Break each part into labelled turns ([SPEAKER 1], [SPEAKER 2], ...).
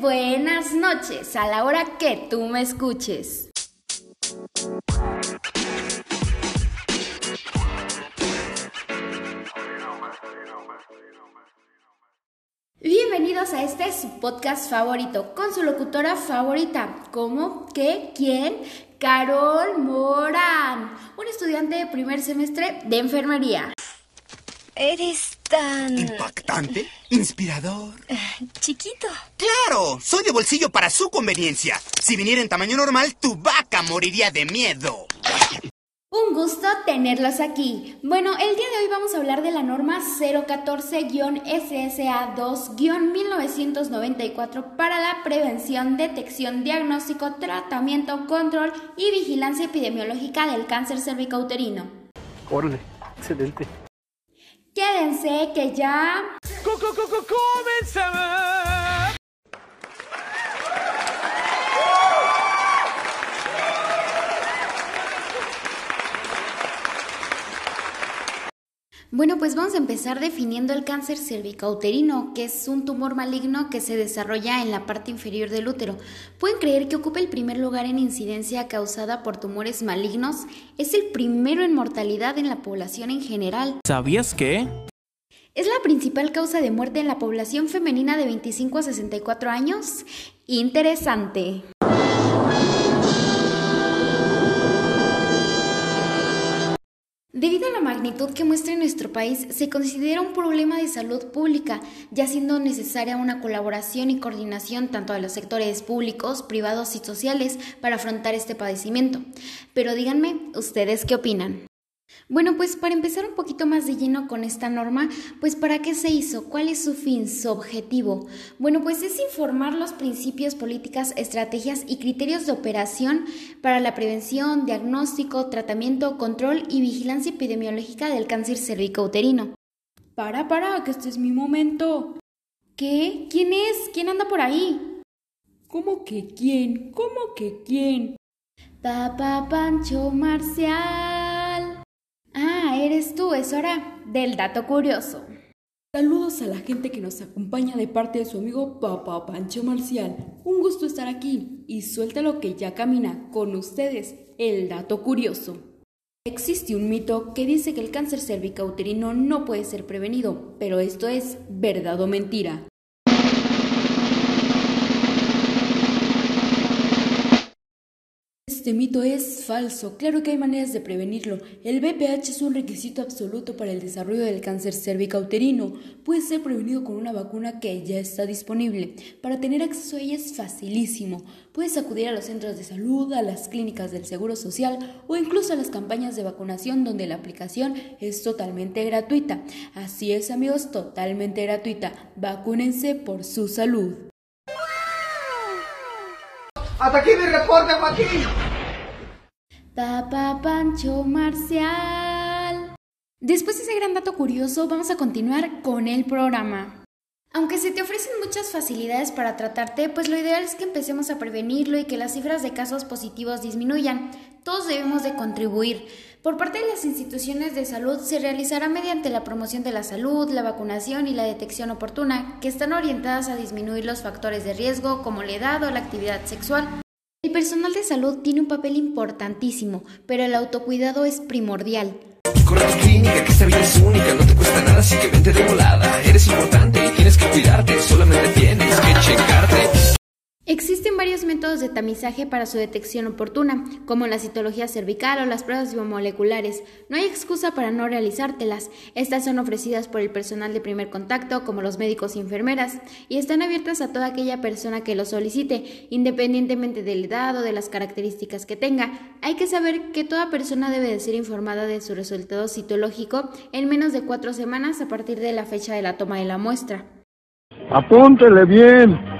[SPEAKER 1] buenas noches, a la hora que tú me escuches. Bienvenidos a este su podcast favorito con su locutora favorita, ¿cómo? ¿Qué? ¿Quién? Carol Morán, un estudiante de primer semestre de enfermería.
[SPEAKER 2] Eres tan...
[SPEAKER 3] Impactante, inspirador.
[SPEAKER 2] chiquito.
[SPEAKER 3] ¡Claro! Soy de bolsillo para su conveniencia. Si viniera en tamaño normal, tu vaca moriría de miedo.
[SPEAKER 1] Un gusto tenerlos aquí. Bueno, el día de hoy vamos a hablar de la norma 014-SSA2-1994 para la prevención, detección, diagnóstico, tratamiento, control y vigilancia epidemiológica del cáncer cervicouterino.
[SPEAKER 4] Órale, excelente.
[SPEAKER 1] Quédense que ya...
[SPEAKER 4] ¡Comenzamos!
[SPEAKER 1] Bueno, pues vamos a empezar definiendo el cáncer cervicouterino, que es un tumor maligno que se desarrolla en la parte inferior del útero. Pueden creer que ocupa el primer lugar en incidencia causada por tumores malignos. Es el primero en mortalidad en la población en general.
[SPEAKER 4] ¿Sabías que?
[SPEAKER 1] Es la principal causa de muerte en la población femenina de 25 a 64 años. Interesante. Debido a la magnitud que muestra en nuestro país, se considera un problema de salud pública, ya siendo necesaria una colaboración y coordinación tanto de los sectores públicos, privados y sociales para afrontar este padecimiento. Pero díganme, ¿ustedes qué opinan? Bueno, pues para empezar un poquito más de lleno con esta norma, pues ¿para qué se hizo? ¿Cuál es su fin, su objetivo? Bueno, pues es informar los principios, políticas, estrategias y criterios de operación para la prevención, diagnóstico, tratamiento, control y vigilancia epidemiológica del cáncer cervicouterino. Para, para, que este es mi momento. ¿Qué? ¿Quién es? ¿Quién anda por ahí? ¿Cómo que quién? ¿Cómo que quién? Papá Pancho Marcial. Hora del dato curioso.
[SPEAKER 5] Saludos a la gente que nos acompaña de parte de su amigo Papá Pancho Marcial. Un gusto estar aquí y suelta lo que ya camina con ustedes, el dato curioso. Existe un mito que dice que el cáncer cervicouterino no puede ser prevenido, pero esto es verdad o mentira. Este mito es falso. Claro que hay maneras de prevenirlo. El BPH es un requisito absoluto para el desarrollo del cáncer cervicouterino. Puede ser prevenido con una vacuna que ya está disponible. Para tener acceso a ella es facilísimo. Puedes acudir a los centros de salud, a las clínicas del Seguro Social o incluso a las campañas de vacunación donde la aplicación es totalmente gratuita. Así es amigos, totalmente gratuita. Vacúnense por su salud.
[SPEAKER 6] Hasta aquí mi reporte, Joaquín.
[SPEAKER 1] Papá Pancho Marcial. Después de ese gran dato curioso, vamos a continuar con el programa. Aunque se te ofrecen muchas facilidades para tratarte, pues lo ideal es que empecemos a prevenirlo y que las cifras de casos positivos disminuyan. Todos debemos de contribuir. Por parte de las instituciones de salud se realizará mediante la promoción de la salud, la vacunación y la detección oportuna, que están orientadas a disminuir los factores de riesgo como la edad o la actividad sexual. Personal de salud tiene un papel importantísimo, pero el autocuidado es primordial.
[SPEAKER 7] Corre a tu clínica, que esta vida es única, no te cuesta nada, así que vente de volada. Eres importante y tienes que cuidarte, solamente tienes que checarte.
[SPEAKER 1] Existen varios métodos de tamizaje para su detección oportuna, como la citología cervical o las pruebas biomoleculares. No hay excusa para no realizártelas. Estas son ofrecidas por el personal de primer contacto, como los médicos y enfermeras, y están abiertas a toda aquella persona que lo solicite, independientemente de la edad o de las características que tenga. Hay que saber que toda persona debe de ser informada de su resultado citológico en menos de cuatro semanas a partir de la fecha de la toma de la muestra.
[SPEAKER 8] Apúntele bien.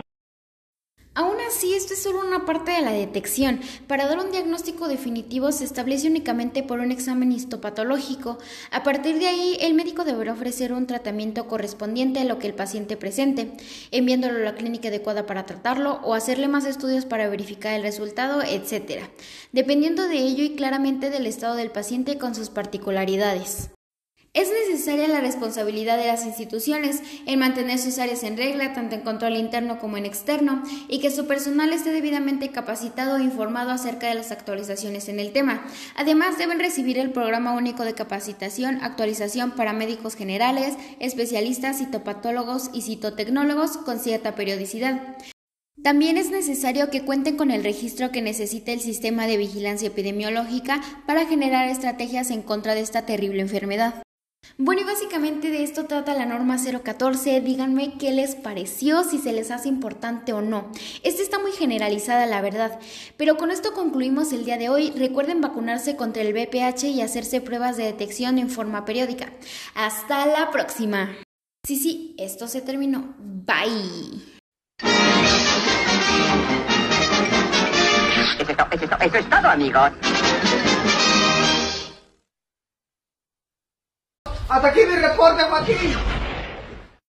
[SPEAKER 1] Esto es solo una parte de la detección. Para dar un diagnóstico definitivo se establece únicamente por un examen histopatológico. A partir de ahí, el médico deberá ofrecer un tratamiento correspondiente a lo que el paciente presente, enviándolo a la clínica adecuada para tratarlo o hacerle más estudios para verificar el resultado, etc. Dependiendo de ello y claramente del estado del paciente con sus particularidades. Es necesaria la responsabilidad de las instituciones en mantener sus áreas en regla, tanto en control interno como en externo, y que su personal esté debidamente capacitado e informado acerca de las actualizaciones en el tema. Además, deben recibir el Programa Único de Capacitación, actualización para médicos generales, especialistas, citopatólogos y citotecnólogos con cierta periodicidad. También es necesario que cuenten con el registro que necesita el sistema de vigilancia epidemiológica para generar estrategias en contra de esta terrible enfermedad. Bueno, y básicamente de esto trata la norma 014. Díganme qué les pareció, si se les hace importante o no. Esta está muy generalizada, la verdad. Pero con esto concluimos el día de hoy. Recuerden vacunarse contra el VPH y hacerse pruebas de detección en forma periódica. Hasta la próxima. Sí, sí, esto se terminó. Bye.
[SPEAKER 9] Eso es, eso es todo, amigos.
[SPEAKER 6] Hasta aquí mi reporte, Joaquín.